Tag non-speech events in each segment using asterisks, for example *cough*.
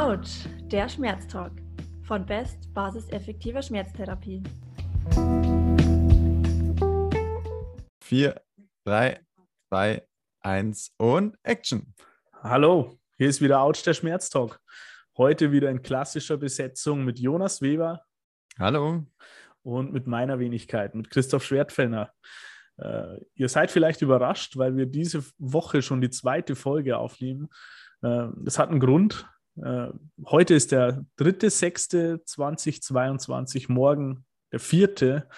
Autsch, der Schmerztalk von Best Basis effektiver Schmerztherapie. 4, 3, 2, 1 und Action. Hallo, hier ist wieder Autsch, der Schmerztalk. Heute wieder in klassischer Besetzung mit Jonas Weber. Hallo. Und mit meiner Wenigkeit, mit Christoph Schwertfellner. Äh, ihr seid vielleicht überrascht, weil wir diese Woche schon die zweite Folge aufnehmen. Äh, das hat einen Grund. Äh, heute ist der 3.6.2022, morgen der vierte.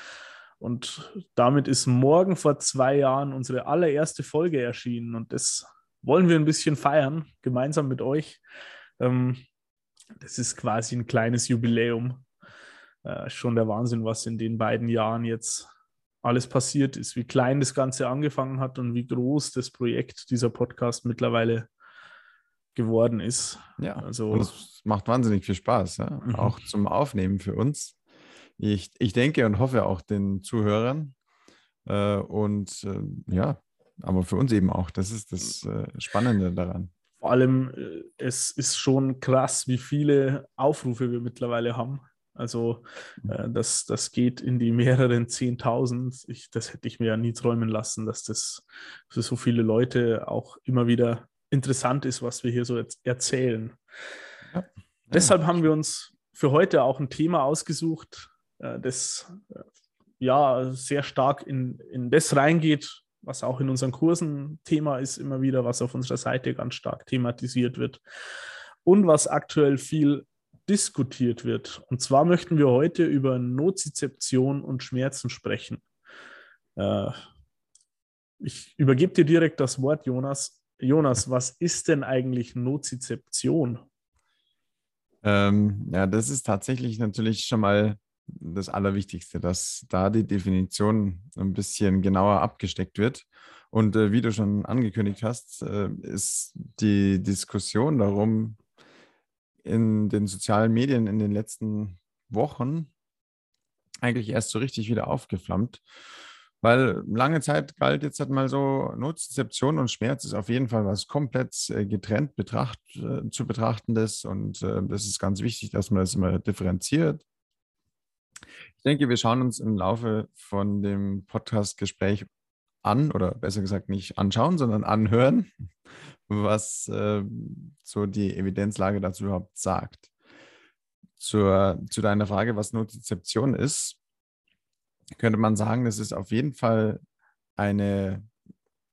Und damit ist morgen vor zwei Jahren unsere allererste Folge erschienen. Und das wollen wir ein bisschen feiern, gemeinsam mit euch. Ähm, das ist quasi ein kleines Jubiläum. Äh, schon der Wahnsinn, was in den beiden Jahren jetzt alles passiert ist, wie klein das Ganze angefangen hat und wie groß das Projekt dieser Podcast mittlerweile geworden ist. Ja, also es macht wahnsinnig viel Spaß, ja? mhm. auch zum Aufnehmen für uns. Ich, ich denke und hoffe auch den Zuhörern. Äh, und äh, ja, aber für uns eben auch. Das ist das äh, Spannende daran. Vor allem, äh, es ist schon krass, wie viele Aufrufe wir mittlerweile haben. Also äh, das, das geht in die mehreren Zehntausend. Ich, das hätte ich mir ja nie träumen lassen, dass das für so viele Leute auch immer wieder interessant ist, was wir hier so erzählen. Ja. Ja. Deshalb haben wir uns für heute auch ein Thema ausgesucht, äh, das äh, ja sehr stark in, in das reingeht, was auch in unseren Kursen Thema ist, immer wieder, was auf unserer Seite ganz stark thematisiert wird und was aktuell viel diskutiert wird. Und zwar möchten wir heute über Nozizeption und Schmerzen sprechen. Äh, ich übergebe dir direkt das Wort, Jonas. Jonas, was ist denn eigentlich Nozizeption? Ähm, ja, das ist tatsächlich natürlich schon mal das Allerwichtigste, dass da die Definition ein bisschen genauer abgesteckt wird. Und äh, wie du schon angekündigt hast, äh, ist die Diskussion darum, in den sozialen Medien in den letzten Wochen eigentlich erst so richtig wieder aufgeflammt. Weil lange Zeit galt jetzt halt mal so, Nozizeption und Schmerz ist auf jeden Fall was komplett äh, getrennt betracht, äh, zu betrachtendes. Und äh, das ist ganz wichtig, dass man das immer differenziert. Ich denke, wir schauen uns im Laufe von dem Podcast-Gespräch an, oder besser gesagt nicht anschauen, sondern anhören, was äh, so die Evidenzlage dazu überhaupt sagt. Zur, zu deiner Frage, was Notizeption ist, könnte man sagen, das ist auf jeden Fall eine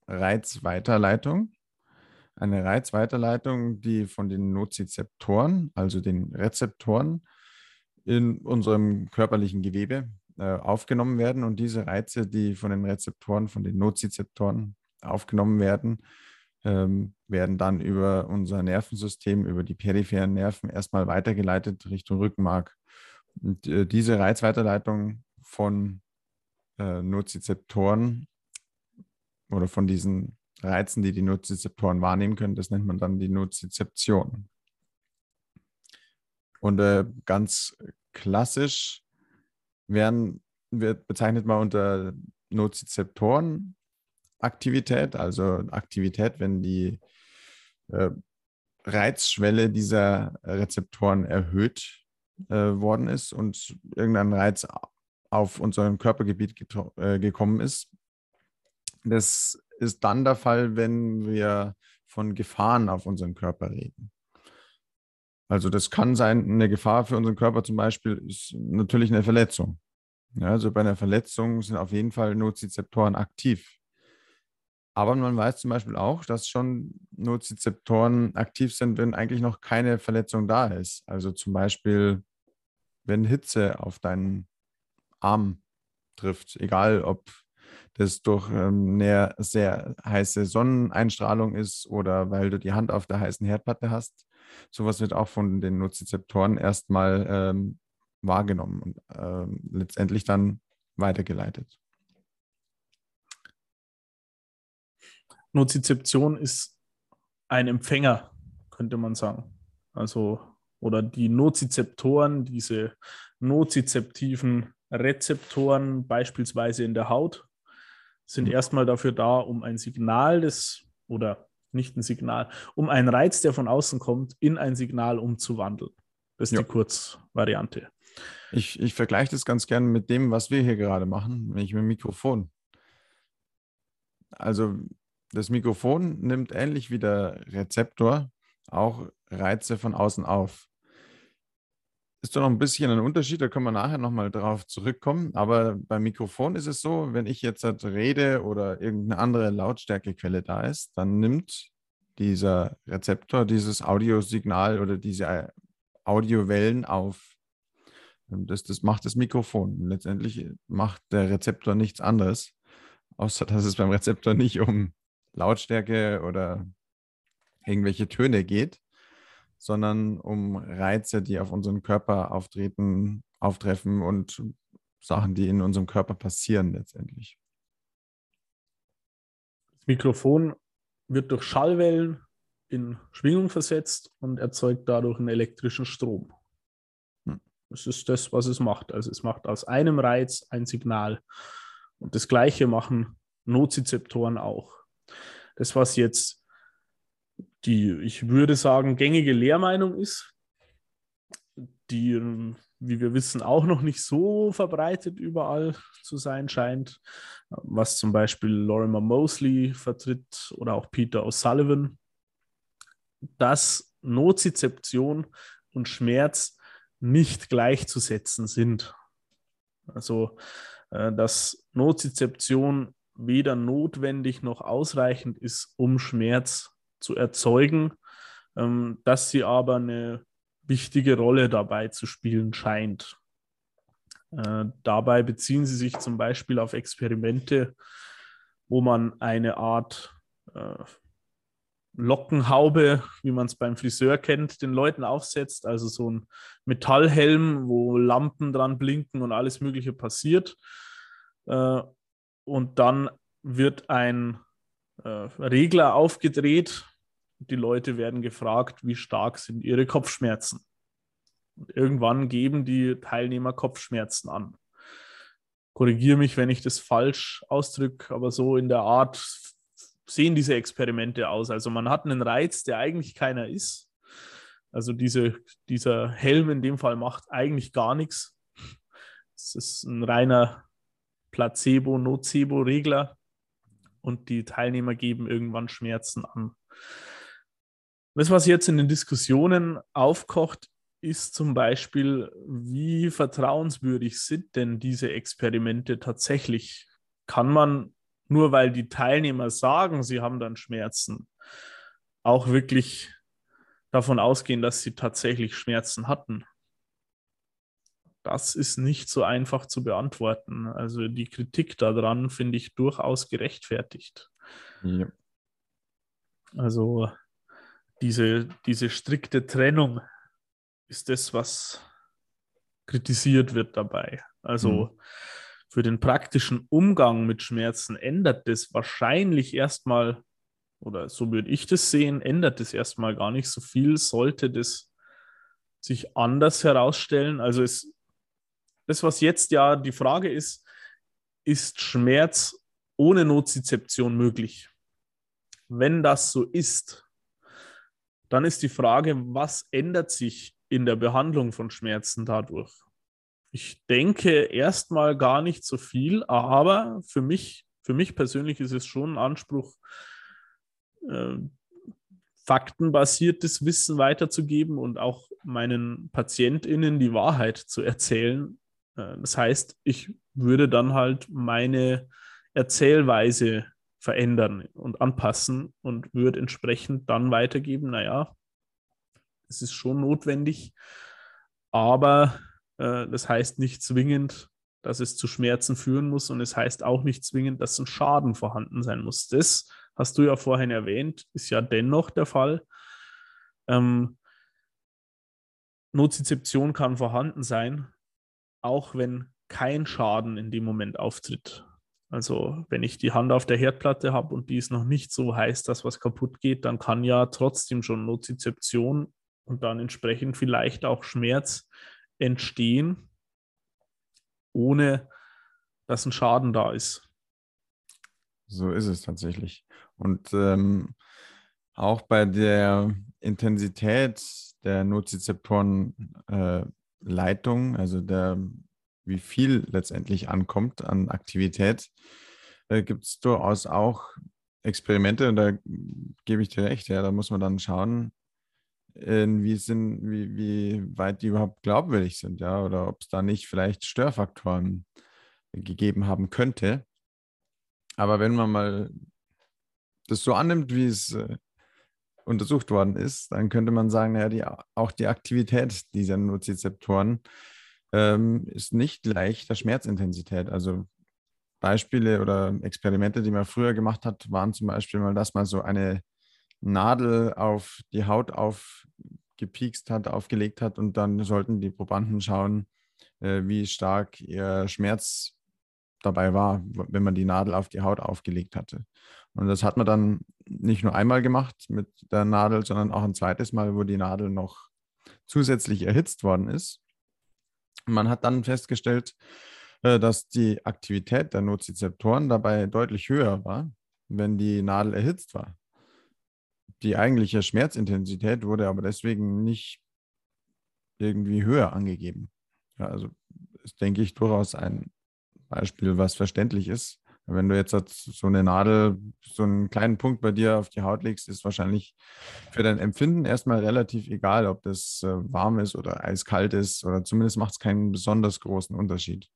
Reizweiterleitung. Eine Reizweiterleitung, die von den Nozizeptoren, also den Rezeptoren in unserem körperlichen Gewebe äh, aufgenommen werden. Und diese Reize, die von den Rezeptoren, von den Nozizeptoren aufgenommen werden, ähm, werden dann über unser Nervensystem, über die peripheren Nerven erstmal weitergeleitet Richtung Rückenmark. Und äh, diese Reizweiterleitung von äh, Nozizeptoren oder von diesen Reizen, die die Nozizeptoren wahrnehmen können, das nennt man dann die Nozizeption. Und äh, ganz klassisch werden, wird bezeichnet man unter Nozizeptoren Aktivität, also Aktivität, wenn die äh, Reizschwelle dieser Rezeptoren erhöht äh, worden ist und irgendein Reiz auf unserem Körpergebiet äh, gekommen ist. Das ist dann der Fall, wenn wir von Gefahren auf unseren Körper reden. Also das kann sein, eine Gefahr für unseren Körper zum Beispiel ist natürlich eine Verletzung. Ja, also bei einer Verletzung sind auf jeden Fall Nozizeptoren aktiv. Aber man weiß zum Beispiel auch, dass schon Nozizeptoren aktiv sind, wenn eigentlich noch keine Verletzung da ist. Also zum Beispiel, wenn Hitze auf deinen Arm trifft, egal ob das durch ähm, eine sehr heiße Sonneneinstrahlung ist oder weil du die Hand auf der heißen Herdplatte hast. Sowas wird auch von den Nozizeptoren erstmal ähm, wahrgenommen und ähm, letztendlich dann weitergeleitet. Nozizeption ist ein Empfänger, könnte man sagen. Also, oder die Nozizeptoren, diese nozizeptiven Rezeptoren, beispielsweise in der Haut, sind mhm. erstmal dafür da, um ein Signal des oder nicht ein Signal, um einen Reiz, der von außen kommt, in ein Signal umzuwandeln. Das ist ja. die Kurzvariante. Ich, ich vergleiche das ganz gerne mit dem, was wir hier gerade machen, wenn ich mit dem Mikrofon. Also das Mikrofon nimmt ähnlich wie der Rezeptor auch Reize von außen auf. Ist doch noch ein bisschen ein Unterschied, da können wir nachher nochmal drauf zurückkommen. Aber beim Mikrofon ist es so, wenn ich jetzt halt rede oder irgendeine andere Lautstärkequelle da ist, dann nimmt dieser Rezeptor dieses Audiosignal oder diese Audiowellen auf. Das, das macht das Mikrofon. Letztendlich macht der Rezeptor nichts anderes, außer dass es beim Rezeptor nicht um Lautstärke oder irgendwelche Töne geht, sondern um Reize, die auf unseren Körper auftreten, auftreffen und Sachen, die in unserem Körper passieren letztendlich. Das Mikrofon wird durch Schallwellen in Schwingung versetzt und erzeugt dadurch einen elektrischen Strom. Hm. Das ist das, was es macht. Also es macht aus einem Reiz ein Signal. Und das gleiche machen Nozizeptoren auch. Das, was jetzt die, ich würde sagen, gängige Lehrmeinung ist, die, wie wir wissen, auch noch nicht so verbreitet überall zu sein scheint, was zum Beispiel Lorimer Mosley vertritt oder auch Peter O'Sullivan, dass Nozizeption und Schmerz nicht gleichzusetzen sind. Also, äh, dass Nozizeption weder notwendig noch ausreichend ist, um Schmerz zu erzeugen, ähm, dass sie aber eine wichtige Rolle dabei zu spielen scheint. Äh, dabei beziehen sie sich zum Beispiel auf Experimente, wo man eine Art äh, Lockenhaube, wie man es beim Friseur kennt, den Leuten aufsetzt, also so ein Metallhelm, wo Lampen dran blinken und alles Mögliche passiert. Äh, und dann wird ein äh, Regler aufgedreht. Die Leute werden gefragt, wie stark sind ihre Kopfschmerzen. Und irgendwann geben die Teilnehmer Kopfschmerzen an. Korrigiere mich, wenn ich das falsch ausdrücke, aber so in der Art sehen diese Experimente aus. Also man hat einen Reiz, der eigentlich keiner ist. Also diese, dieser Helm in dem Fall macht eigentlich gar nichts. Es ist ein reiner Placebo-Nocebo-Regler und die Teilnehmer geben irgendwann Schmerzen an. Das, was jetzt in den Diskussionen aufkocht, ist zum Beispiel, wie vertrauenswürdig sind denn diese Experimente tatsächlich? Kann man nur weil die Teilnehmer sagen, sie haben dann Schmerzen, auch wirklich davon ausgehen, dass sie tatsächlich Schmerzen hatten? Das ist nicht so einfach zu beantworten. Also die Kritik daran finde ich durchaus gerechtfertigt. Ja. Also diese, diese strikte Trennung ist das, was kritisiert wird dabei. Also mhm. für den praktischen Umgang mit Schmerzen ändert das wahrscheinlich erstmal, oder so würde ich das sehen, ändert das erstmal gar nicht so viel, sollte das sich anders herausstellen. Also es das, was jetzt ja die Frage ist, ist Schmerz ohne Nozizeption möglich? Wenn das so ist, dann ist die Frage, was ändert sich in der Behandlung von Schmerzen dadurch? Ich denke erstmal gar nicht so viel, aber für mich, für mich persönlich ist es schon ein Anspruch, äh, faktenbasiertes Wissen weiterzugeben und auch meinen PatientInnen die Wahrheit zu erzählen, äh, das heißt, ich würde dann halt meine Erzählweise verändern und anpassen und würde entsprechend dann weitergeben, naja, es ist schon notwendig, aber äh, das heißt nicht zwingend, dass es zu Schmerzen führen muss und es heißt auch nicht zwingend, dass ein Schaden vorhanden sein muss. Das hast du ja vorhin erwähnt, ist ja dennoch der Fall. Ähm, Nozizeption kann vorhanden sein, auch wenn kein Schaden in dem Moment auftritt. Also wenn ich die Hand auf der Herdplatte habe und die ist noch nicht so heiß, dass was kaputt geht, dann kann ja trotzdem schon Nozizeption und dann entsprechend vielleicht auch Schmerz entstehen, ohne dass ein Schaden da ist. So ist es tatsächlich. Und ähm, auch bei der Intensität der Nozizeptorenleitung, äh, also der, wie viel letztendlich ankommt an Aktivität, äh, gibt es durchaus auch Experimente, und da gebe ich dir recht, ja, da muss man dann schauen, wie, sind, wie, wie weit die überhaupt glaubwürdig sind, ja, oder ob es da nicht vielleicht Störfaktoren gegeben haben könnte. Aber wenn man mal das so annimmt, wie es äh, untersucht worden ist, dann könnte man sagen, ja, die, auch die Aktivität dieser Nozizeptoren ähm, ist nicht gleich der Schmerzintensität. Also Beispiele oder Experimente, die man früher gemacht hat, waren zum Beispiel mal, dass man so eine Nadel auf die Haut aufgepiekst hat, aufgelegt hat und dann sollten die Probanden schauen, äh, wie stark ihr Schmerz dabei war, wenn man die Nadel auf die Haut aufgelegt hatte. Und das hat man dann nicht nur einmal gemacht mit der Nadel, sondern auch ein zweites Mal, wo die Nadel noch zusätzlich erhitzt worden ist. Man hat dann festgestellt, äh, dass die Aktivität der Nozizeptoren dabei deutlich höher war, wenn die Nadel erhitzt war. Die eigentliche Schmerzintensität wurde aber deswegen nicht irgendwie höher angegeben. Ja, also ist, denke ich, durchaus ein Beispiel, was verständlich ist. Wenn du jetzt so eine Nadel, so einen kleinen Punkt bei dir auf die Haut legst, ist wahrscheinlich für dein Empfinden erstmal relativ egal, ob das äh, warm ist oder eiskalt ist oder zumindest macht es keinen besonders großen Unterschied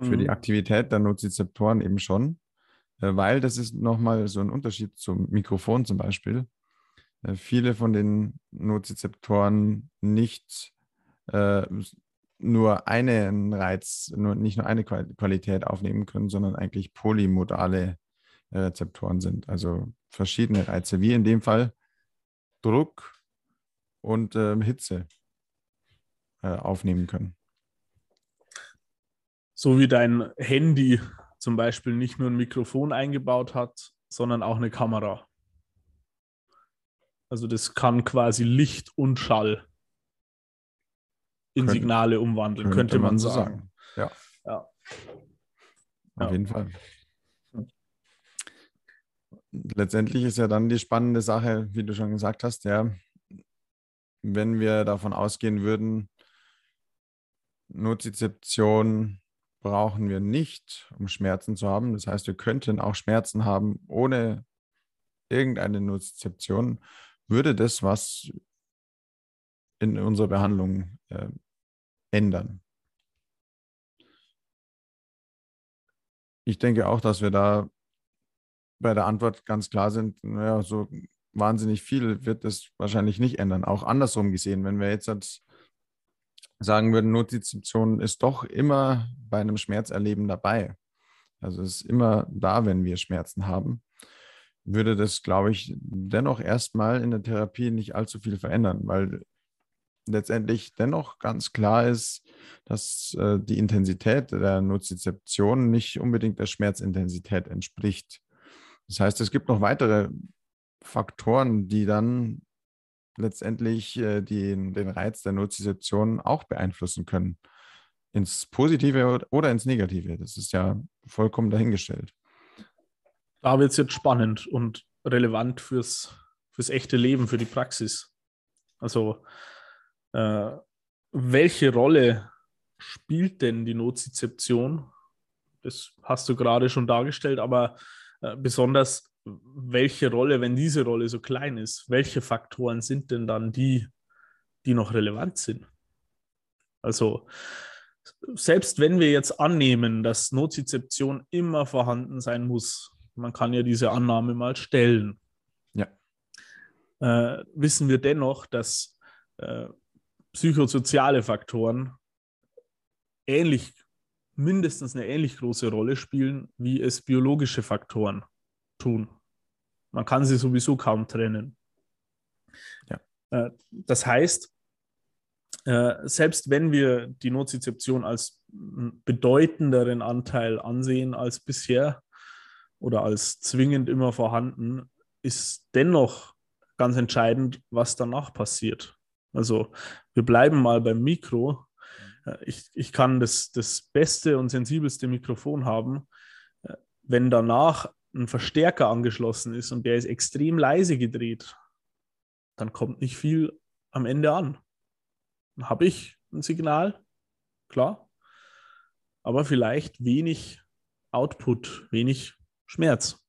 für mhm. die Aktivität der Nozizeptoren eben schon, äh, weil das ist nochmal so ein Unterschied zum Mikrofon zum Beispiel. Äh, viele von den Nozizeptoren nicht äh, nur einen Reiz, nur, nicht nur eine Qualität aufnehmen können, sondern eigentlich polymodale äh, Rezeptoren sind, also verschiedene Reize, wie in dem Fall Druck und äh, Hitze äh, aufnehmen können so wie dein Handy zum Beispiel nicht nur ein Mikrofon eingebaut hat, sondern auch eine Kamera. Also das kann quasi Licht und Schall in könnte, Signale umwandeln, könnte, könnte man, man, so sagen. sagen. Ja. ja. Auf ja. jeden Fall. Letztendlich ist ja dann die spannende Sache, wie du schon gesagt hast, ja, wenn wir davon ausgehen würden, Nozizeption brauchen wir nicht, um Schmerzen zu haben. Das heißt, wir könnten auch Schmerzen haben ohne irgendeine Nozizeption. Würde das was in unserer Behandlung äh, ändern? Ich denke auch, dass wir da bei der Antwort ganz klar sind, naja, so wahnsinnig viel wird es wahrscheinlich nicht ändern. Auch andersrum gesehen, wenn wir jetzt sagen würden, Notizipation ist doch immer bei einem Schmerzerleben dabei. Also es ist immer da, wenn wir Schmerzen haben, würde das, glaube ich, dennoch erstmal in der Therapie nicht allzu viel verändern, weil letztendlich dennoch ganz klar ist, dass äh, die Intensität der Nozizeption nicht unbedingt der Schmerzintensität entspricht. Das heißt, es gibt noch weitere Faktoren, die dann letztendlich äh, den, den Reiz der Nozizeption auch beeinflussen können. Ins Positive oder ins Negative. Das ist ja vollkommen dahingestellt. Da wird es jetzt spannend und relevant fürs, fürs echte Leben, für die Praxis. Also, äh, welche Rolle spielt denn die Nozizeption? Das hast du gerade schon dargestellt, aber äh, besonders welche Rolle, wenn diese Rolle so klein ist, welche Faktoren sind denn dann die, die noch relevant sind? Also selbst wenn wir jetzt annehmen, dass Nozizeption immer vorhanden sein muss, man kann ja diese Annahme mal stellen, ja. äh, wissen wir dennoch, dass äh, psychosoziale Faktoren ähnlich, mindestens eine ähnlich große Rolle spielen, wie es biologische Faktoren tun. Man kann sie sowieso kaum trennen. Ja. Äh, das heißt, äh, selbst wenn wir die Nozizeption als bedeutenderen Anteil ansehen als bisher oder als zwingend immer vorhanden, ist dennoch ganz entscheidend, was danach passiert. Also wir bleiben mal beim Mikro. Äh, ich, ich kann das, das beste und sensibelste Mikrofon haben. Wenn danach ein Verstärker angeschlossen ist und der ist extrem leise gedreht, dann kommt nicht viel am Ende an. Dann habe ich ein Signal, klar, aber vielleicht wenig Output, wenig Schmerz.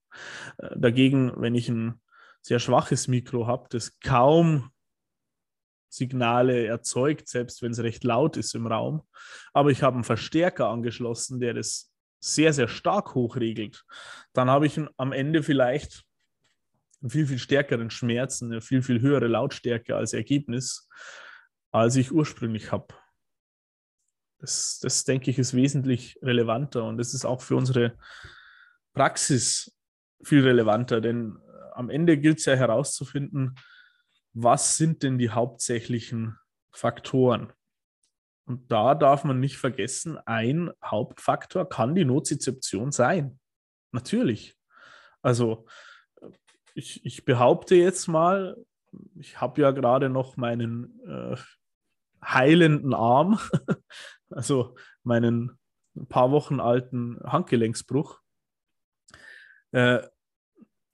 Äh, dagegen, wenn ich ein sehr schwaches Mikro habe, das kaum Signale erzeugt, selbst wenn es recht laut ist im Raum, aber ich habe einen Verstärker angeschlossen, der das sehr, sehr stark hochregelt, dann habe ich am Ende vielleicht einen viel, viel stärkeren Schmerz, eine viel, viel höhere Lautstärke als Ergebnis, als ich ursprünglich habe. Das, das denke ich, ist wesentlich relevanter und das ist auch für unsere Praxis viel relevanter, denn am Ende gilt es ja herauszufinden, was sind denn die hauptsächlichen Faktoren. Und da darf man nicht vergessen, ein Hauptfaktor kann die Nozizeption sein. Natürlich. Also ich, ich behaupte jetzt mal, ich habe ja gerade noch meinen äh, heilenden Arm, *laughs* also meinen ein paar Wochen alten Handgelenksbruch. Äh,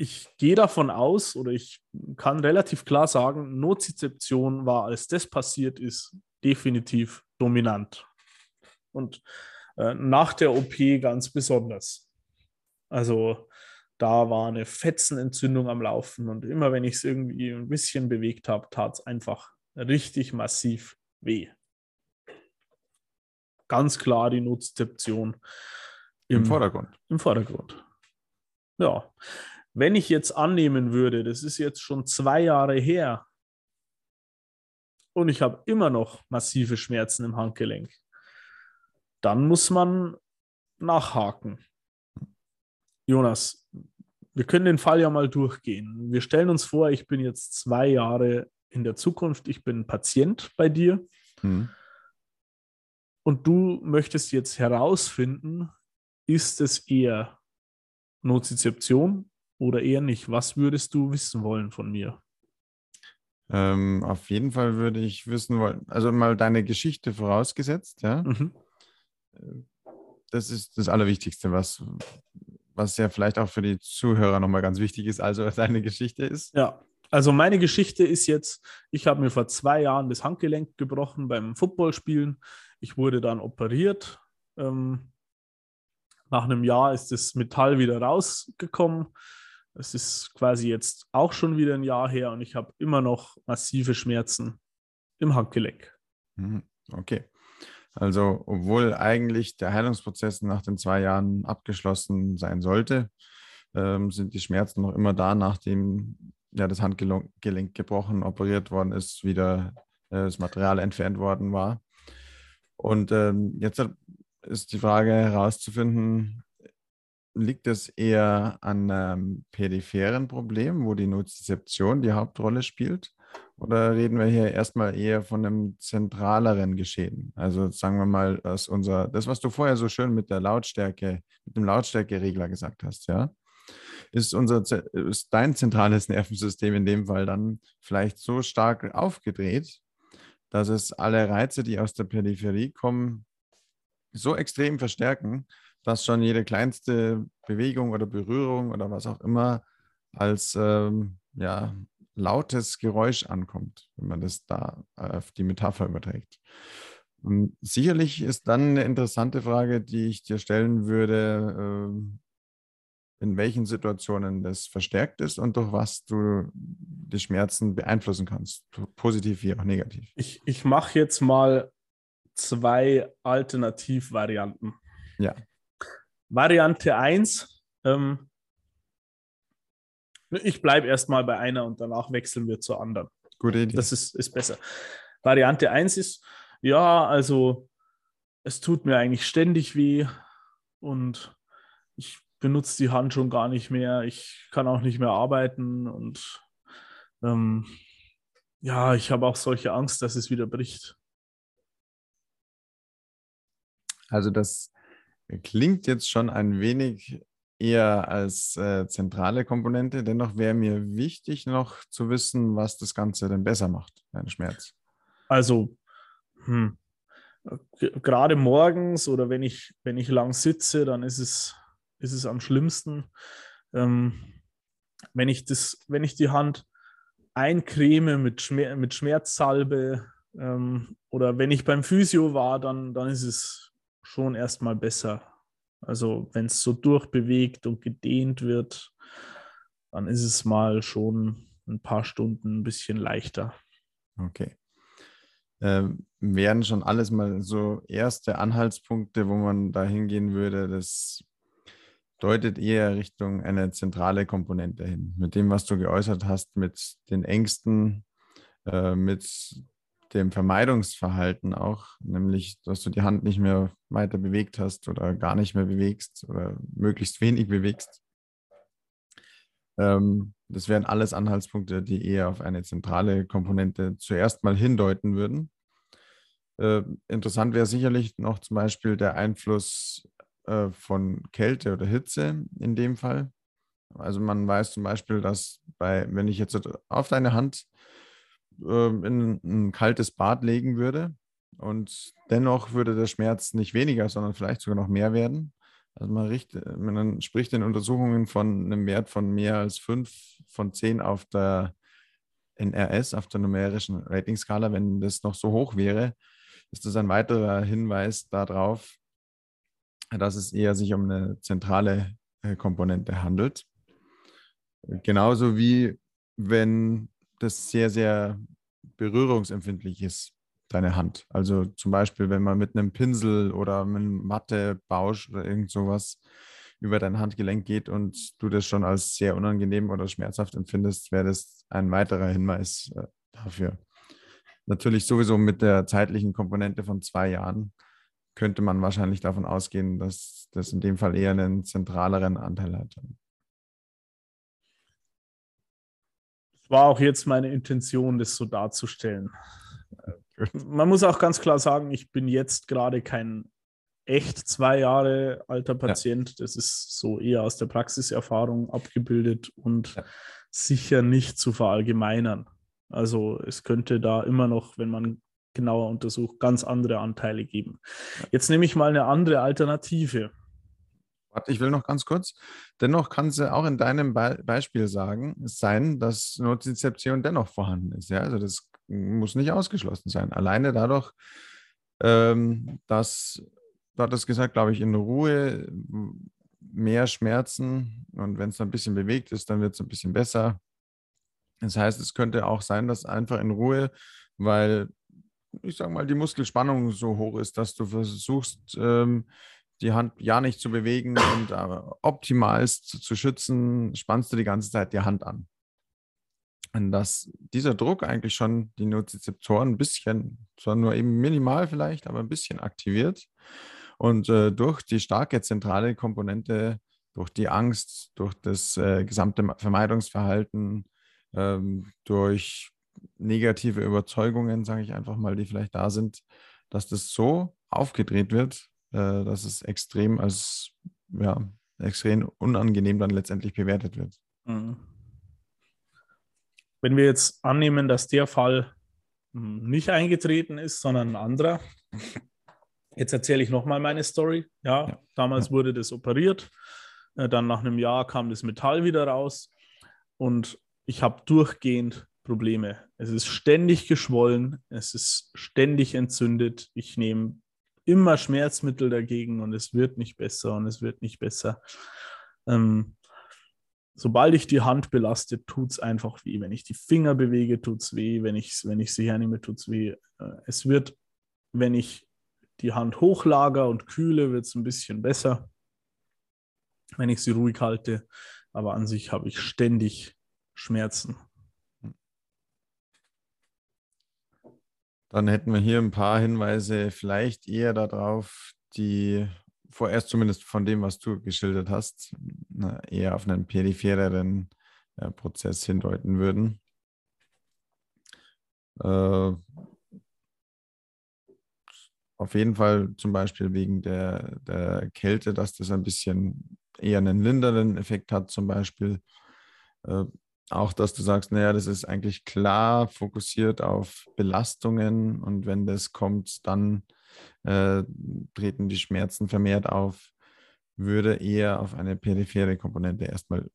ich gehe davon aus oder ich kann relativ klar sagen, Nozizeption war, als das passiert ist, definitiv dominant. Und äh, nach der OP ganz besonders. Also da war eine Fetzenentzündung am Laufen und immer wenn ich es irgendwie ein bisschen bewegt habe, tat es einfach richtig massiv weh. Ganz klar die Nozizeption im, im Vordergrund. Im Vordergrund. Ja. Wenn ich jetzt annehmen würde, das ist jetzt schon zwei Jahre her, und ich habe immer noch massive Schmerzen im Handgelenk, dann muss man nachhaken. Jonas, wir können den Fall ja mal durchgehen. Wir stellen uns vor, ich bin jetzt zwei Jahre in der Zukunft, ich bin Patient bei dir mhm. und du möchtest jetzt herausfinden, ist es eher Nozizeption oder eher nicht? Was würdest du wissen wollen von mir? Ähm, auf jeden Fall würde ich wissen wollen, also mal deine Geschichte vorausgesetzt, ja. Mhm. Das ist das Allerwichtigste, was, was ja vielleicht auch für die Zuhörer nochmal ganz wichtig ist, also deine Geschichte ist. Ja, also meine Geschichte ist jetzt, ich habe mir vor zwei Jahren das Handgelenk gebrochen beim Footballspielen. Ich wurde dann operiert. Ähm, nach einem Jahr ist das Metall wieder rausgekommen. Es ist quasi jetzt auch schon wieder ein Jahr her und ich habe immer noch massive Schmerzen im Handgelenk. Mhm, okay. Also, obwohl eigentlich der Heilungsprozess nach den zwei Jahren abgeschlossen sein sollte, ähm, sind die Schmerzen noch immer da, nachdem ja, das Handgelenk gebrochen, operiert worden ist, wieder äh, das Material entfernt worden war. Und ähm, jetzt ist die Frage herauszufinden, liegt es eher an einem peripheren Problem, wo die Nozizeption die Hauptrolle spielt? Oder reden wir hier erstmal eher von einem zentraleren Geschehen? Also sagen wir mal, dass unser, das, was du vorher so schön mit der Lautstärke, mit dem Lautstärkeregler gesagt hast, ja, ist unser, ist dein zentrales *laughs* Nervensystem in dem Fall dann vielleicht so stark aufgedreht, dass es alle Reize, die aus der Peripherie kommen, so extrem verstärken, dass schon jede kleinste Bewegung oder Berührung oder was auch immer als ähm, ja, lautes Geräusch ankommt, wenn man das da auf die Metapher überträgt. Und sicherlich ist dann eine interessante Frage, die ich dir stellen würde, äh, in welchen Situationen das verstärkt ist und durch was du die Schmerzen beeinflussen kannst, positiv wie auch negativ. Ich, ich mache jetzt mal zwei Alternativvarianten. Ja. Variante 1. Ähm, ich bleibe erstmal bei einer und danach wechseln wir zur anderen. Gute Idee. Das ist, ist besser. Variante 1 ist, ja, also es tut mir eigentlich ständig weh und ich benutze die Hand schon gar nicht mehr. Ich kann auch nicht mehr arbeiten und ähm, ja, ich habe auch solche Angst, dass es wieder bricht. Also das Klingt jetzt schon ein wenig eher als äh, zentrale Komponente. Dennoch wäre mir wichtig noch zu wissen, was das Ganze denn besser macht, dein Schmerz. Also, hm, gerade morgens oder wenn ich, wenn ich lang sitze, dann ist es, ist es am schlimmsten. Ähm, wenn, ich das, wenn ich die Hand eincreme mit, Schmer mit Schmerzsalbe ähm, oder wenn ich beim Physio war, dann, dann ist es schon erstmal besser. Also wenn es so durchbewegt und gedehnt wird, dann ist es mal schon ein paar Stunden ein bisschen leichter. Okay. Ähm, wären schon alles mal so erste Anhaltspunkte, wo man da hingehen würde, das deutet eher Richtung eine zentrale Komponente hin. Mit dem, was du geäußert hast, mit den Ängsten, äh, mit dem Vermeidungsverhalten auch, nämlich, dass du die Hand nicht mehr weiter bewegt hast oder gar nicht mehr bewegst oder möglichst wenig bewegst. Ähm, das wären alles Anhaltspunkte, die eher auf eine zentrale Komponente zuerst mal hindeuten würden. Äh, interessant wäre sicherlich noch zum Beispiel der Einfluss äh, von Kälte oder Hitze in dem Fall. Also man weiß zum Beispiel, dass bei, wenn ich jetzt auf deine Hand äh, in ein kaltes Bad legen würde und dennoch würde der Schmerz nicht weniger, sondern vielleicht sogar noch mehr werden. Also man, richtet, man spricht in Untersuchungen von einem Wert von mehr als 5 von 10 auf der NRS, auf der numerischen Ratingskala. Wenn das noch so hoch wäre, ist das ein weiterer Hinweis darauf, dass es eher sich um eine zentrale äh, Komponente handelt. Genauso wie wenn das sehr, sehr berührungsempfindlich ist, deine Hand. Also zum Beispiel, wenn man mit einem Pinsel oder mit einem Mattebausch oder irgend sowas über dein Handgelenk geht und du das schon als sehr unangenehm oder schmerzhaft empfindest, wäre das ein weiterer Hinweis äh, dafür. Natürlich sowieso mit der zeitlichen Komponente von zwei Jahren könnte man wahrscheinlich davon ausgehen, dass das in dem Fall eher einen zentraleren Anteil hat. War auch jetzt meine Intention, das so darzustellen. Man muss auch ganz klar sagen, ich bin jetzt gerade kein echt zwei Jahre alter Patient. Ja. Das ist so eher aus der Praxiserfahrung abgebildet und ja. sicher nicht zu verallgemeinern. Also es könnte da immer noch, wenn man genauer untersucht, ganz andere Anteile geben. Jetzt nehme ich mal eine andere Alternative. Warte, ich will noch ganz kurz. Dennoch kann es auch in deinem Be Beispiel sagen, sein, dass Nozizeption dennoch vorhanden ist. Ja? Also das muss nicht ausgeschlossen sein. Alleine dadurch, ähm, dass, du hattest gesagt, glaube ich, in Ruhe mehr Schmerzen und wenn es ein bisschen bewegt ist, dann wird es ein bisschen besser. Das heißt, es könnte auch sein, dass einfach in Ruhe, weil ich sage mal, die Muskelspannung so hoch ist, dass du versuchst, ähm, die Hand ja nicht zu bewegen und äh, optimalst zu, zu schützen, spannst du die ganze Zeit die Hand an. Und dass dieser Druck eigentlich schon die Nozizeptoren ein bisschen, zwar nur eben minimal vielleicht, aber ein bisschen aktiviert. Und äh, durch die starke zentrale Komponente, durch die Angst, durch das äh, gesamte Vermeidungsverhalten, ähm, durch negative Überzeugungen, sage ich einfach mal, die vielleicht da sind, dass das so aufgedreht wird, äh, dass es extrem als ja, extrem unangenehm dann letztendlich bewertet wird. Mhm. Wenn wir jetzt annehmen, dass der Fall hm, nicht eingetreten ist, sondern ein anderer, jetzt erzähle ich nochmal meine Story. Ja, ja. damals ja. wurde das operiert, äh, dann nach einem Jahr kam das Metall wieder raus und ich habe durchgehend Probleme. Es ist ständig geschwollen, es ist ständig entzündet. Ich nehme immer Schmerzmittel dagegen und es wird nicht besser und es wird nicht besser. Ähm, sobald ich die Hand belaste, tut es einfach weh. Wenn ich die Finger bewege, tut es weh. Wenn ich, wenn ich sie hernehme, tut es weh. Äh, es wird, wenn ich die Hand hochlager und kühle, wird es ein bisschen besser, wenn ich sie ruhig halte. Aber an sich habe ich ständig Schmerzen. Dann hätten wir hier ein paar Hinweise vielleicht eher darauf, die vorerst zumindest von dem, was du geschildert hast, eher auf einen periphereren äh, Prozess hindeuten würden. Äh, auf jeden Fall zum Beispiel wegen der, der Kälte, dass das ein bisschen eher einen lindernden Effekt hat, zum Beispiel. Äh, auch, dass du sagst, naja, das ist eigentlich klar fokussiert auf Belastungen und wenn das kommt, dann äh, treten die Schmerzen vermehrt auf, würde eher auf eine periphere Komponente erstmal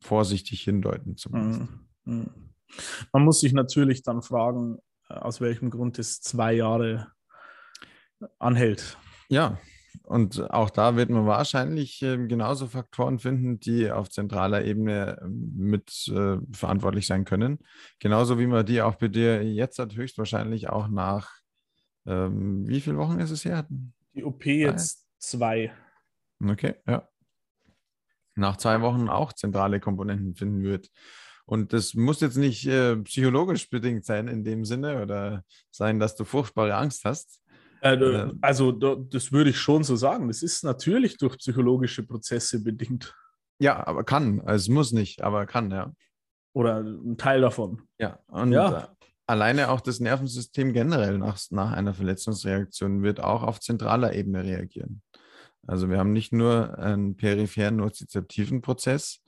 vorsichtig hindeuten zumindest. Mhm. Man muss sich natürlich dann fragen, äh, aus welchem Grund es zwei Jahre anhält. Ja, und auch da wird man wahrscheinlich äh, genauso Faktoren finden, die auf zentraler Ebene ähm, mit äh, verantwortlich sein können. Genauso wie man die auch bei dir jetzt hat, höchstwahrscheinlich auch nach, ähm, wie viele Wochen ist es her? Die OP jetzt zwei. Okay, ja. Nach zwei Wochen auch zentrale Komponenten finden wird. Und das muss jetzt nicht äh, psychologisch bedingt sein in dem Sinne oder sein, dass du furchtbare Angst hast, also das würde ich schon so sagen. Das ist natürlich durch psychologische Prozesse bedingt. Ja, aber kann. Also es muss nicht, aber kann, ja. Oder ein Teil davon. Ja, und ja. Äh, alleine auch das Nervensystem generell nach, nach einer Verletzungsreaktion wird auch auf zentraler Ebene reagieren. Also wir haben nicht nur einen peripheren nozizeptiven Prozess,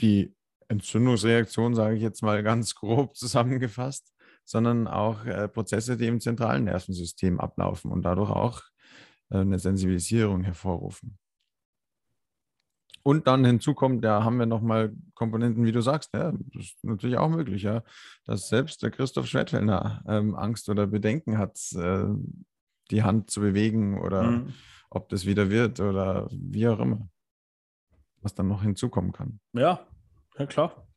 die Entzündungsreaktion, sage ich jetzt mal ganz grob *laughs* zusammengefasst, sondern auch äh, Prozesse, die im zentralen Nervensystem ablaufen und dadurch auch äh, eine Sensibilisierung hervorrufen. Und dann hinzu kommt, da haben wir nochmal Komponenten, wie du sagst, ja, das ist natürlich auch möglich, ja, dass selbst der Christoph Schwertfellner ähm, Angst oder Bedenken hat, äh, die Hand zu bewegen oder mhm. ob das wieder wird oder wie auch immer, was dann noch hinzukommen kann. Ja, ja klar.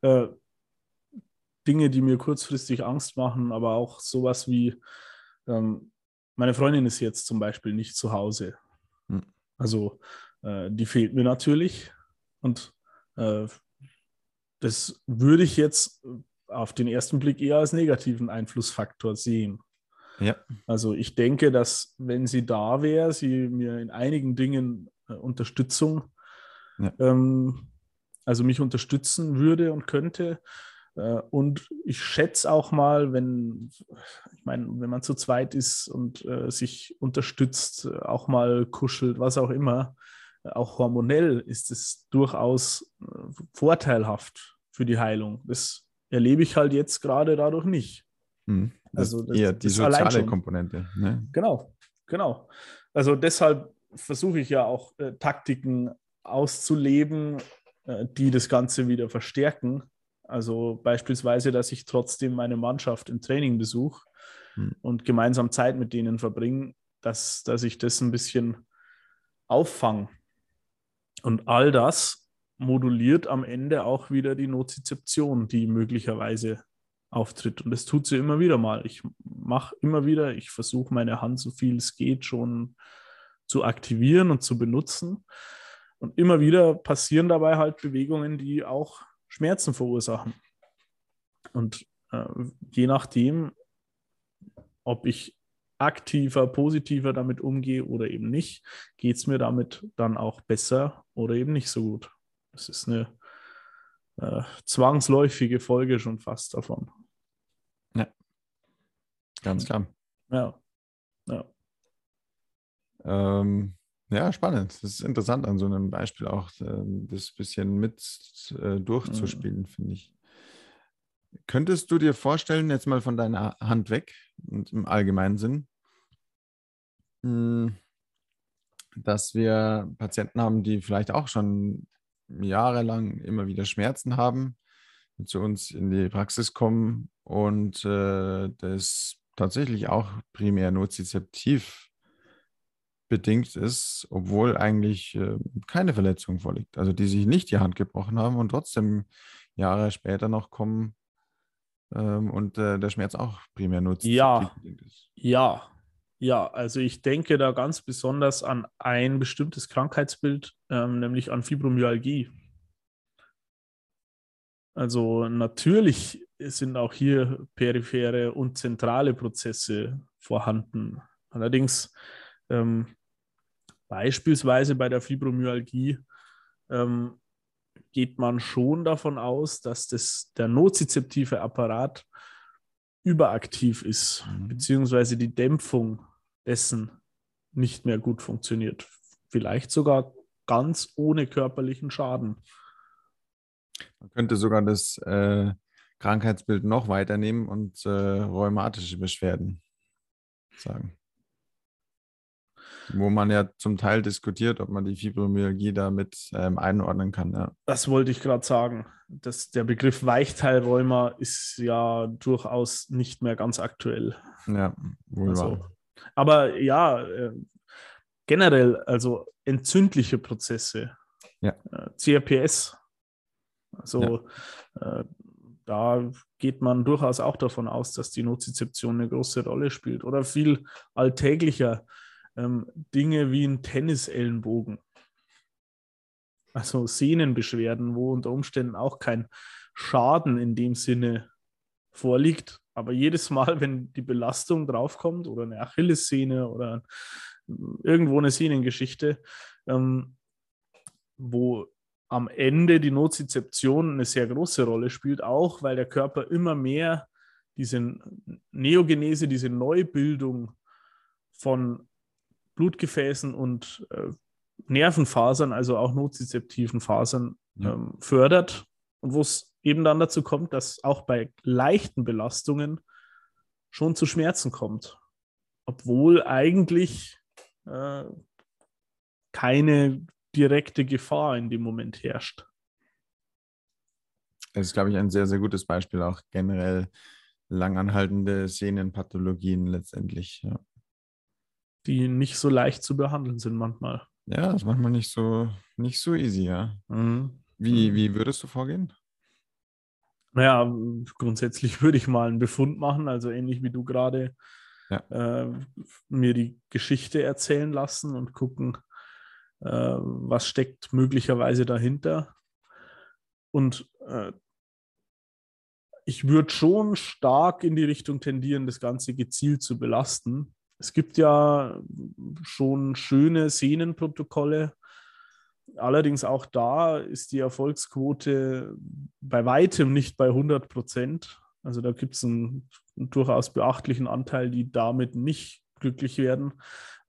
Äh, Dinge, die mir kurzfristig Angst machen, aber auch sowas wie, ähm, meine Freundin ist jetzt zum Beispiel nicht zu Hause. Hm. Also äh, die fehlt mir natürlich und äh, das würde ich jetzt auf den ersten Blick eher als negativen Einflussfaktor sehen. Ja. Also ich denke, dass wenn sie da wäre, sie mir in einigen Dingen äh, Unterstützung, ja. ähm, also mich unterstützen würde und könnte. Äh, und ich schätze auch mal, wenn, ich meine, wenn man zu zweit ist und äh, sich unterstützt, äh, auch mal kuschelt, was auch immer, äh, auch hormonell ist es durchaus äh, vorteilhaft für die Heilung. Das erlebe ich halt jetzt gerade dadurch nicht. Hm. Also das, eher die soziale Komponente. Ne? Genau, genau. Also deshalb versuche ich ja auch äh, Taktiken auszuleben, die das Ganze wieder verstärken also beispielsweise, dass ich trotzdem meine Mannschaft im Training besuche hm. und gemeinsam Zeit mit denen verbringe, dass, dass ich das ein bisschen auffange. Und all das moduliert am Ende auch wieder die Nozizeption, die möglicherweise auftritt. Und das tut sie immer wieder mal. Ich mache immer wieder, ich versuche meine Hand so viel es geht schon zu aktivieren und zu benutzen. Und immer wieder passieren dabei halt Bewegungen, die auch Schmerzen verursachen. Und äh, je nachdem, ob ich aktiver, positiver damit umgehe oder eben nicht, geht es mir damit dann auch besser oder eben nicht so gut. Das ist eine äh, zwangsläufige Folge schon fast davon. Ja, ganz klar. Ja, ja. Ähm, ja, spannend. Das ist interessant, an so einem Beispiel auch äh, das bisschen mit äh, durchzuspielen, mhm. finde ich. Könntest du dir vorstellen, jetzt mal von deiner Hand weg und im allgemeinen Sinn, hm, dass wir Patienten haben, die vielleicht auch schon jahrelang immer wieder Schmerzen haben, zu uns in die Praxis kommen und äh, das tatsächlich auch primär nozizeptiv bedingt ist, obwohl eigentlich äh, keine Verletzung vorliegt. Also die sich nicht die Hand gebrochen haben und trotzdem Jahre später noch kommen ähm, und äh, der Schmerz auch primär nutzt. Ja, ja, ja. Also ich denke da ganz besonders an ein bestimmtes Krankheitsbild, ähm, nämlich an Fibromyalgie. Also natürlich sind auch hier periphere und zentrale Prozesse vorhanden. Allerdings ähm, Beispielsweise bei der Fibromyalgie ähm, geht man schon davon aus, dass das, der nozizeptive Apparat überaktiv ist, mhm. beziehungsweise die Dämpfung dessen nicht mehr gut funktioniert. Vielleicht sogar ganz ohne körperlichen Schaden. Man könnte sogar das äh, Krankheitsbild noch weiternehmen und äh, rheumatische Beschwerden sagen. Wo man ja zum Teil diskutiert, ob man die Fibromyalgie damit ähm, einordnen kann. Ja. Das wollte ich gerade sagen. Das, der Begriff Weichteilrheuma ist ja durchaus nicht mehr ganz aktuell. Ja, wohl Also, wahr. aber ja, äh, generell, also entzündliche Prozesse, Ja. äh, CRPS, also äh, da geht man durchaus auch davon aus, dass die Nozizeption eine große Rolle spielt. Oder viel alltäglicher ähm, Dinge wie ein Tennisellenbogen. Also Sehnenbeschwerden, wo unter Umständen auch kein Schaden in dem Sinne vorliegt. Aber jedes Mal, wenn die Belastung draufkommt oder eine Achillessehne oder irgendwo eine Sehnengeschichte, ähm, wo am Ende die Nozizeption eine sehr große Rolle spielt, auch weil der Körper immer mehr diese Neogenese, diese Neubildung von Blutgefäßen und äh, Nervenfasern, also auch nozizeptiven Fasern, Ja. ähm, fördert und wo es eben dann dazu kommt, dass auch bei leichten Belastungen schon zu Schmerzen kommt, obwohl eigentlich äh, keine direkte Gefahr in dem Moment herrscht. Das ist, glaube ich, ein sehr, sehr gutes Beispiel, auch generell langanhaltende Sehnenpathologien letztendlich. Ja, die nicht so leicht zu behandeln sind manchmal. ja das ist manchmal nicht so, nicht so easy, ja. Mhm. Wie, wie würdest du vorgehen? Naja, grundsätzlich *laughs* würde ich mal einen Befund machen, also ähnlich wie du gerade Ja. äh, mir die Geschichte erzählen lassen und gucken, äh, was steckt möglicherweise dahinter. Und äh, ich würde schon stark in die Richtung tendieren, das Ganze gezielt zu belasten. Es gibt ja schon schöne Sehnenprotokolle. Allerdings auch da ist die Erfolgsquote bei weitem nicht bei 100 Prozent. Also da gibt es einen, einen durchaus beachtlichen Anteil, die damit nicht glücklich werden.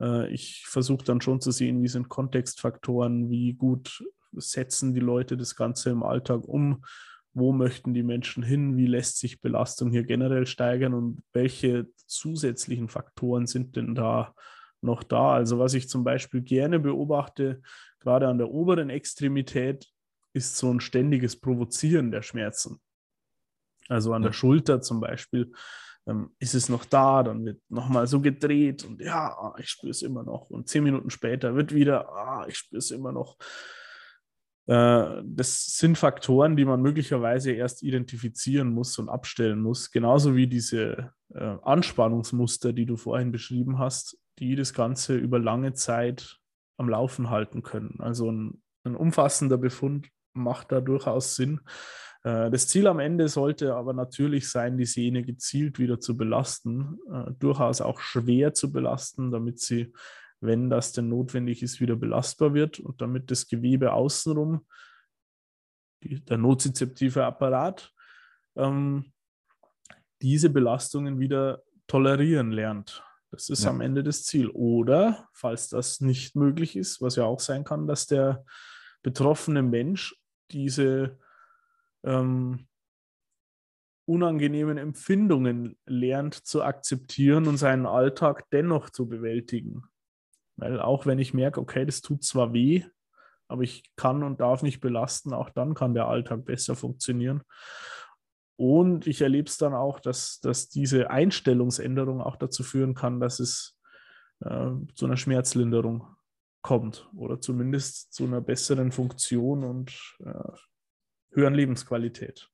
Äh, ich versuche dann schon zu sehen, wie sind Kontextfaktoren, wie gut setzen die Leute das Ganze im Alltag um, wo möchten die Menschen hin, wie lässt sich Belastung hier generell steigern und welche zusätzlichen Faktoren sind denn da noch da. Also was ich zum Beispiel gerne beobachte, gerade an der oberen Extremität, ist so ein ständiges Provozieren der Schmerzen. Also an der Schulter zum Beispiel ähm, ist es noch da, dann wird nochmal so gedreht und ja, ich spüre es immer noch. Und zehn Minuten später wird wieder, ah, ich spüre es immer noch. Äh, das sind Faktoren, die man möglicherweise erst identifizieren muss und abstellen muss. Genauso wie diese äh, Anspannungsmuster, die du vorhin beschrieben hast, die das Ganze über lange Zeit am Laufen halten können. Also ein, ein umfassender Befund macht da durchaus Sinn. Äh, Das Ziel am Ende sollte aber natürlich sein, die Sehne gezielt wieder zu belasten, durchaus auch schwer zu belasten, damit sie, wenn das denn notwendig ist, wieder belastbar wird und damit das Gewebe außenrum, die, der nozizeptive Apparat, ähm, diese Belastungen wieder tolerieren lernt. Das ist Ja. am Ende das Ziel. Oder, falls das nicht möglich ist, was ja auch sein kann, dass der betroffene Mensch diese ähm, unangenehmen Empfindungen lernt zu akzeptieren und seinen Alltag dennoch zu bewältigen. Weil auch wenn ich merke, okay, das tut zwar weh, aber ich kann und darf mich belasten, auch dann kann der Alltag besser funktionieren. Und ich erlebe es dann auch, dass, dass diese Einstellungsänderung auch dazu führen kann, dass es äh, zu einer Schmerzlinderung kommt oder zumindest zu einer besseren Funktion und äh, höheren Lebensqualität.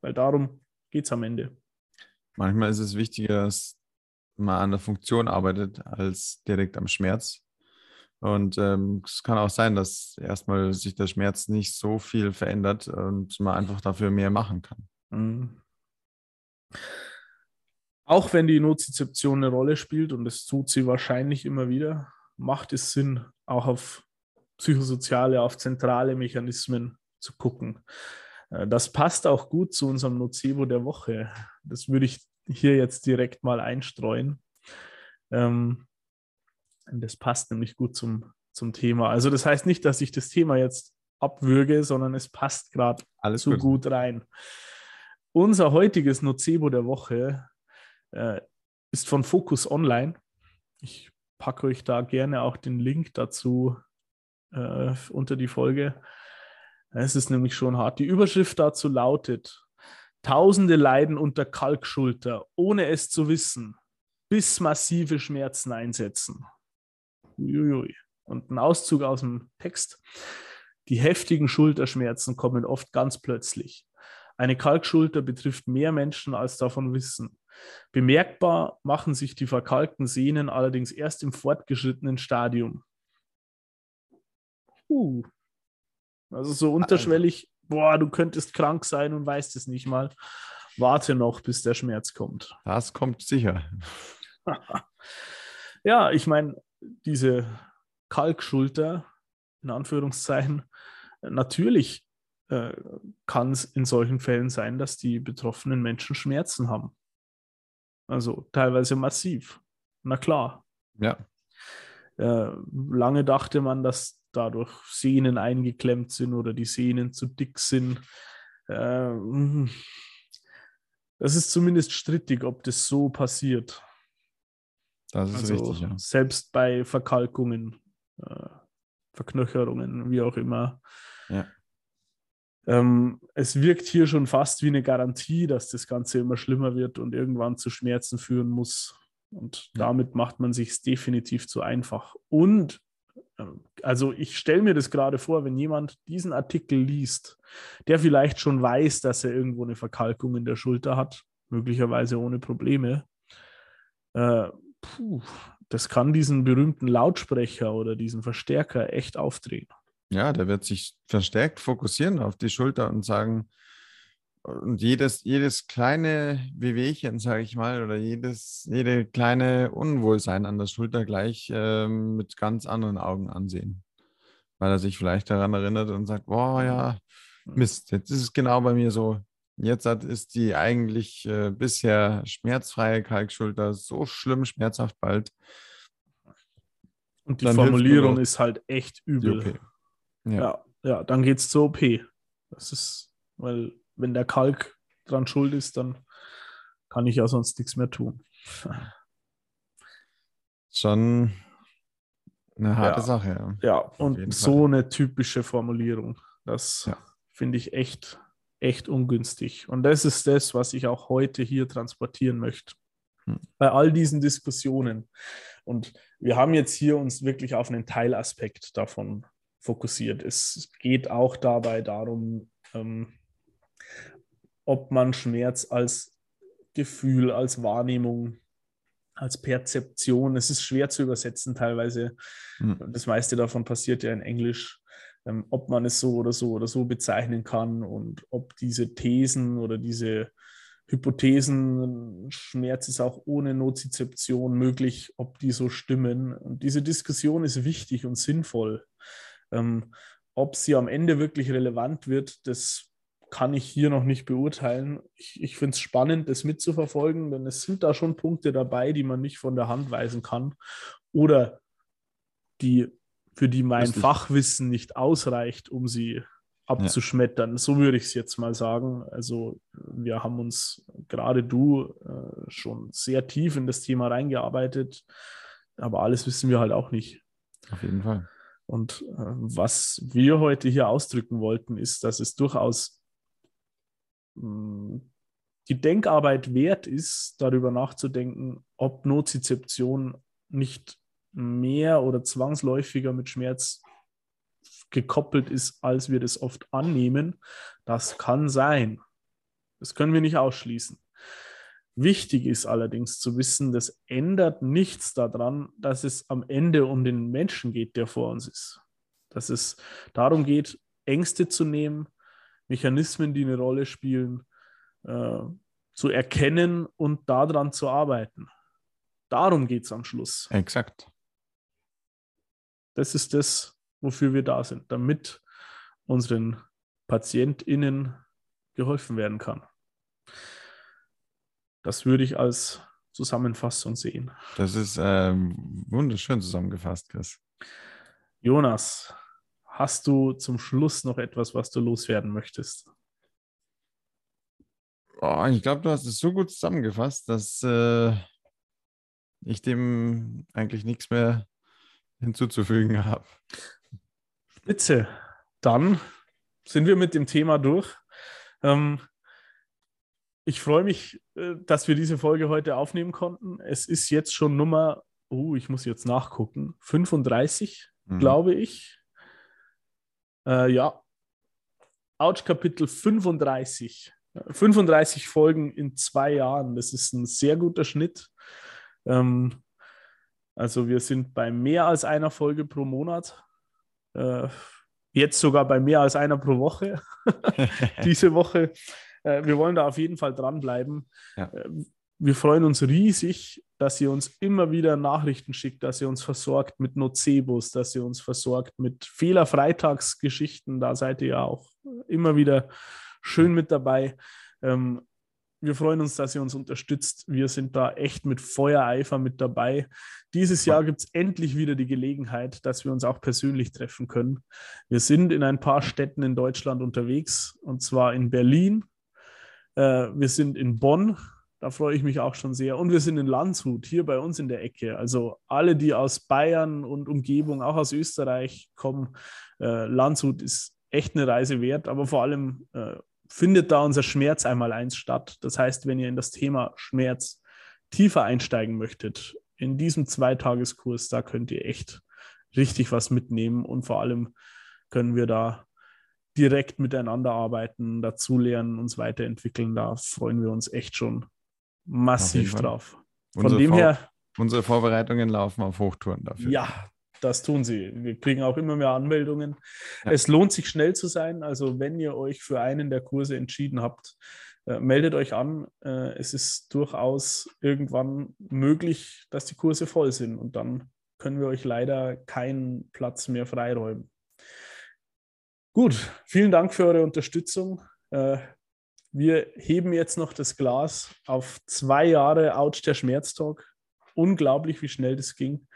Weil darum geht es am Ende. Manchmal ist es wichtiger, dass man an der Funktion arbeitet, als direkt am Schmerz. Und ähm, es kann auch sein, dass erstmal sich der Schmerz nicht so viel verändert und man einfach dafür mehr machen kann. Mhm. Auch wenn die Nozizeption eine Rolle spielt, und das tut sie wahrscheinlich immer wieder, macht es Sinn, auch auf psychosoziale, auf zentrale Mechanismen zu gucken. Äh, Das passt auch gut zu unserem Nocebo der Woche. Das würde ich hier jetzt direkt mal einstreuen. Ähm, Das passt nämlich gut zum, zum Thema. Also das heißt nicht, dass ich das Thema jetzt abwürge, sondern es passt gerade so gut. gut rein. Unser heutiges Nocebo der Woche äh, ist von Focus Online. Ich packe euch da gerne auch den Link dazu äh, unter die Folge. Es ist nämlich schon hart. Die Überschrift dazu lautet: Tausende leiden unter Kalkschulter, ohne es zu wissen, bis massive Schmerzen einsetzen. Uiuiui. Und ein Auszug aus dem Text. Die heftigen Schulterschmerzen kommen oft ganz plötzlich. Eine Kalkschulter betrifft mehr Menschen, als davon wissen. Bemerkbar machen sich die verkalkten Sehnen allerdings erst im fortgeschrittenen Stadium. Uh. Also so unterschwellig, boah, du könntest krank sein und weißt es nicht mal. Warte noch, bis der Schmerz kommt. Das kommt sicher. *laughs* ja, ich meine, diese Kalkschulter, in Anführungszeichen, natürlich äh, kann es in solchen Fällen sein, dass die betroffenen Menschen Schmerzen haben. Also teilweise massiv. Na klar. Ja. Äh, lange dachte man, dass dadurch Sehnen eingeklemmt sind oder die Sehnen zu dick sind. Äh, das ist zumindest strittig, ob das so passiert. Das ist also richtig, ja. Selbst bei Verkalkungen, äh, Verknöcherungen, wie auch immer. Ja. Ähm, es wirkt hier schon fast wie eine Garantie, dass das Ganze immer schlimmer wird und irgendwann zu Schmerzen führen muss. Und ja. damit macht man sich definitiv zu einfach. Und äh, also ich stelle mir das gerade vor, wenn jemand diesen Artikel liest, der vielleicht schon weiß, dass er irgendwo eine Verkalkung in der Schulter hat, möglicherweise ohne Probleme. Äh, puh, das kann diesen berühmten Lautsprecher oder diesen Verstärker echt aufdrehen. Ja, der wird sich verstärkt fokussieren auf die Schulter und sagen, und jedes, jedes kleine Wehwehchen, sage ich mal, oder jedes, jede kleine Unwohlsein an der Schulter gleich äh, mit ganz anderen Augen ansehen. Weil er sich vielleicht daran erinnert und sagt, boah, ja, Mist, jetzt ist es genau bei mir so. Jetzt hat, ist die eigentlich äh, bisher schmerzfreie Kalkschulter so schlimm schmerzhaft bald. Und die Dann Formulierung ist halt echt übel. Ja, ja, ja dann geht es zur OP. Das ist, weil wenn der Kalk dran schuld ist, dann kann ich ja sonst nichts mehr tun. Schon eine harte ja, Sache. Ja, ja und so eine typische Formulierung. Das ja. finde ich echt, echt ungünstig. Und das ist das, was ich auch heute hier transportieren möchte. Hm. Bei all diesen Diskussionen. Und wir haben jetzt hier uns wirklich auf einen Teilaspekt davon fokussiert. Es geht auch dabei darum, ähm, ob man Schmerz als Gefühl, als Wahrnehmung, als Perzeption, es ist schwer zu übersetzen teilweise. Mhm. Das meiste davon passiert ja in Englisch. Ähm, ob man es so oder so oder so bezeichnen kann und ob diese Thesen oder diese Hypothesen, Schmerz ist auch ohne Nozizeption möglich, ob die so stimmen. Und diese Diskussion ist wichtig und sinnvoll. Ähm, ob sie am Ende wirklich relevant wird, das kann ich hier noch nicht beurteilen. Ich, ich finde es spannend, das mitzuverfolgen, denn es sind da schon Punkte dabei, die man nicht von der Hand weisen kann oder die, für die mein Richtig. Fachwissen nicht ausreicht, um sie abzuschmettern. Ja. So würde ich es jetzt mal sagen. Also wir haben uns, gerade du, äh, schon sehr tief in das Thema reingearbeitet, aber alles wissen wir halt auch nicht. Auf jeden Fall. Und äh, was wir heute hier ausdrücken wollten, ist, dass es durchaus mh, hm, die Denkarbeit wert ist, darüber nachzudenken, ob Nozizeption nicht mehr oder zwangsläufiger mit Schmerz gekoppelt ist, als wir das oft annehmen. Das kann sein. Das können wir nicht ausschließen. Wichtig ist allerdings zu wissen, das ändert nichts daran, dass es am Ende um den Menschen geht, der vor uns ist. Dass es darum geht, Ängste zu nehmen, Mechanismen, die eine Rolle spielen, äh, zu erkennen und daran zu arbeiten. Darum geht es am Schluss. Exakt. Das ist das, wofür wir da sind, damit unseren PatientInnen geholfen werden kann. Das würde ich als Zusammenfassung sehen. Das ist ähm, wunderschön zusammengefasst, Chris. Jonas, hast du zum Schluss noch etwas, was du loswerden möchtest? Oh, ich glaube, du hast es so gut zusammengefasst, dass äh, ich dem eigentlich nichts mehr hinzuzufügen habe. Spitze. Dann sind wir mit dem Thema durch. Ähm, ich freue mich, äh, dass wir diese Folge heute aufnehmen konnten. Es ist jetzt schon Nummer, oh, ich muss jetzt nachgucken, 35, mhm. glaube ich. Äh, ja, Ouch Kapitel 35. 35 Folgen in zwei Jahren. Das ist ein sehr guter Schnitt. Ähm, also wir sind bei mehr als einer Folge pro Monat. Äh, jetzt sogar bei mehr als einer pro Woche. *laughs* *laughs* Diese Woche. Äh, wir wollen da auf jeden Fall dranbleiben. Ja. Äh, wir freuen uns riesig, dass ihr uns immer wieder Nachrichten schickt, dass ihr uns versorgt mit Nocebos, dass ihr uns versorgt mit Fehlerfreitagsgeschichten. Da seid ihr ja auch immer wieder schön mit dabei. Ähm, wir freuen uns, dass ihr uns unterstützt. Wir sind da echt mit Feuereifer mit dabei. Dieses Jahr gibt es endlich wieder die Gelegenheit, dass wir uns auch persönlich treffen können. Wir sind in ein paar Städten in Deutschland unterwegs, und zwar in Berlin. Äh, wir sind in Bonn. Da freue ich mich auch schon sehr. Und wir sind in Landshut, hier bei uns in der Ecke. Also alle, die aus Bayern und Umgebung, auch aus Österreich kommen, äh, Landshut ist echt eine Reise wert, aber vor allem äh, findet da unser Schmerz einmal eins statt. Das heißt, wenn ihr in das Thema Schmerz tiefer einsteigen möchtet, in diesem Zweitageskurs, da könnt ihr echt richtig was mitnehmen und vor allem können wir da direkt miteinander arbeiten, dazulernen, uns weiterentwickeln. Da freuen wir uns echt schon massiv drauf. Von unsere dem her. Unsere Vorbereitungen laufen auf Hochtouren dafür. Ja, das tun sie. Wir kriegen auch immer mehr Anmeldungen. Ja. Es lohnt sich schnell zu sein. Also wenn ihr euch für einen der Kurse entschieden habt, äh, meldet euch an. Äh, es ist durchaus irgendwann möglich, dass die Kurse voll sind und dann können wir euch leider keinen Platz mehr freiräumen. Gut, vielen Dank für eure Unterstützung. Äh, wir heben jetzt noch das Glas auf zwei Jahre Ouch der Schmerztalk. Unglaublich, wie schnell das ging.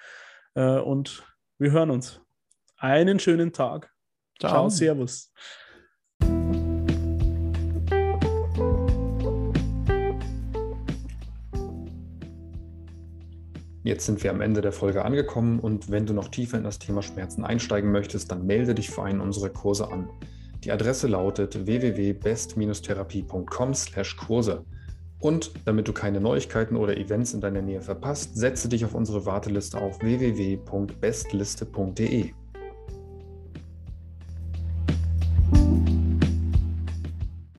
Äh, und wir hören uns. Einen schönen Tag. Ciao, Ciao Servus. Jetzt sind wir am Ende der Folge angekommen und wenn du noch tiefer in das Thema Schmerzen einsteigen möchtest, dann melde dich für einen unserer Kurse an. Die Adresse lautet www.best-therapie.com/Kurse. Und damit du keine Neuigkeiten oder Events in deiner Nähe verpasst, setze dich auf unsere Warteliste auf www.bestliste.de.